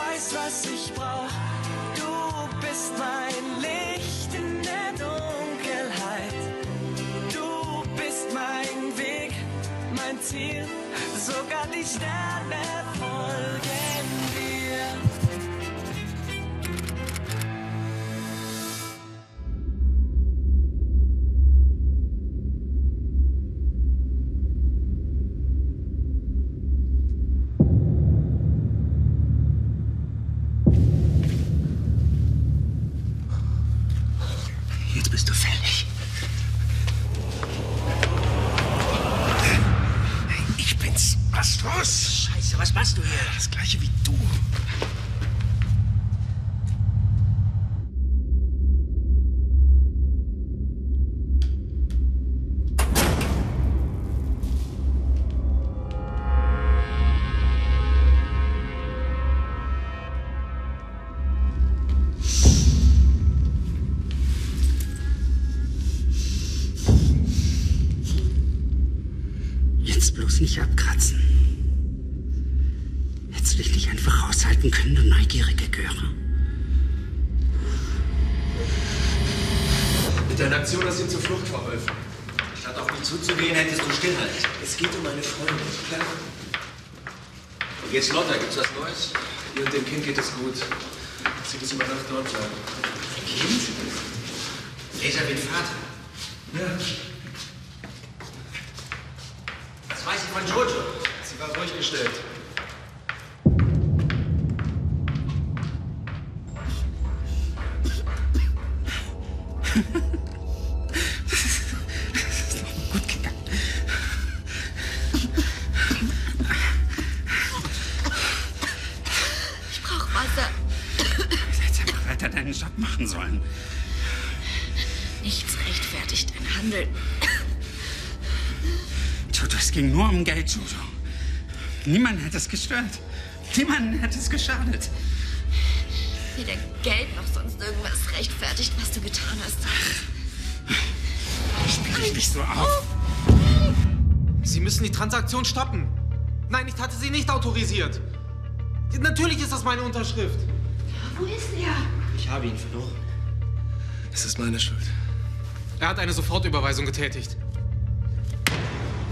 weißt, was ich brauch. Du bist mein Licht in der Dunkelheit. Du bist mein Weg, mein Ziel, sogar die Sterne. Jetzt bist du fällig. Ich bin's. Was los? Scheiße, was machst du hier? Das gleiche wie du. Jetzt nicht abkratzen. Jetzt will ich dich einfach aushalten können, du neugierige Göre. Mit deiner Aktion hast du ihm zur Flucht verholfen. Statt auf mich zuzugehen, hättest du stillhalten. Es geht um eine Freundin. Klar. Wie geht's Lotta? Gibt's was Neues? Ihr und dem Kind geht es gut. Sie muss über Nacht dort bleiben. Kind? Wie ein Vater. Ja. Weiß ich von Jojo? Sie war ruhig gestellt. Gut gegangen. Ich brauche Wasser. Jetzt einfach weiter deinen Job machen sollen. Nichts rechtfertigt ein Handeln. Jojo, es ging nur um Geld, Jojo. Niemand hätte es gestört. Niemanden hätte es geschadet. Weder Geld noch sonst irgendwas rechtfertigt, was du getan hast. Spiel dich nicht so auf. Sie müssen die Transaktion stoppen. Nein, ich hatte sie nicht autorisiert. Natürlich ist das meine Unterschrift. Wo ist er? Ich habe ihn verloren. Es ist meine Schuld. Er hat eine Sofortüberweisung getätigt.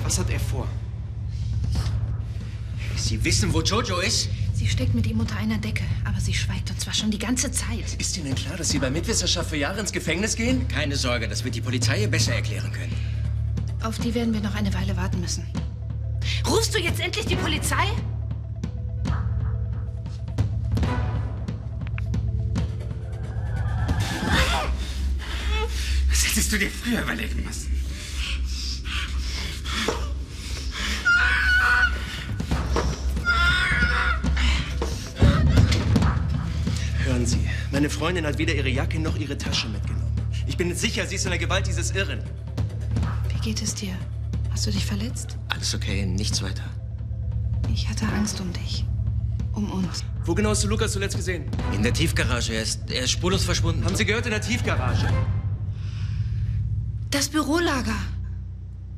Was hat er vor? Sie wissen, wo Jojo ist? Sie steckt mit ihm unter einer Decke, aber sie schweigt und zwar schon die ganze Zeit. Ist Ihnen klar, dass Sie bei Mitwisserschaft für Jahre ins Gefängnis gehen? Keine Sorge, das wird die Polizei ihr besser erklären können. Auf die werden wir noch eine Weile warten müssen. Rufst du jetzt endlich die Polizei? Das hättest du dir früher überlegen müssen. Sie, meine Freundin hat weder ihre Jacke noch ihre Tasche mitgenommen. Ich bin sicher, sie ist in der Gewalt dieses Irren. Wie geht es dir? Hast du dich verletzt? Alles okay, nichts weiter. Ich hatte Angst um dich. Um uns. Wo genau hast du Lukas zuletzt gesehen? In der Tiefgarage. Er ist, er ist spurlos verschwunden. Haben Sie gehört, in der Tiefgarage? Das Bürolager.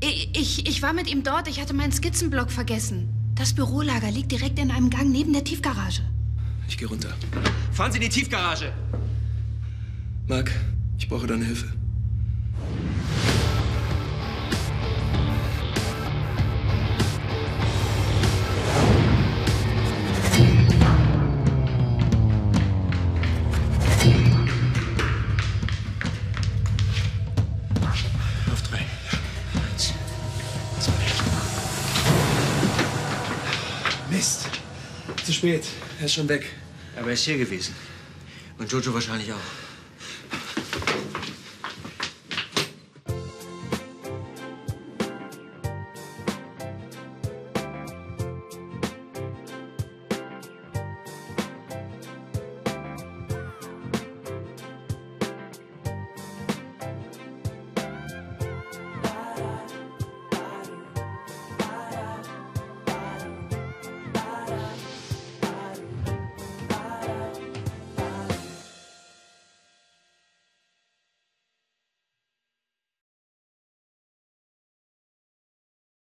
Ich, ich, ich war mit ihm dort. Ich hatte meinen Skizzenblock vergessen. Das Bürolager liegt direkt in einem Gang neben der Tiefgarage. Ich gehe runter. Fahren Sie in die Tiefgarage! Marc, ich brauche deine Hilfe. Spät. Er ist schon weg. Aber er ist hier gewesen. Und Jojo wahrscheinlich auch.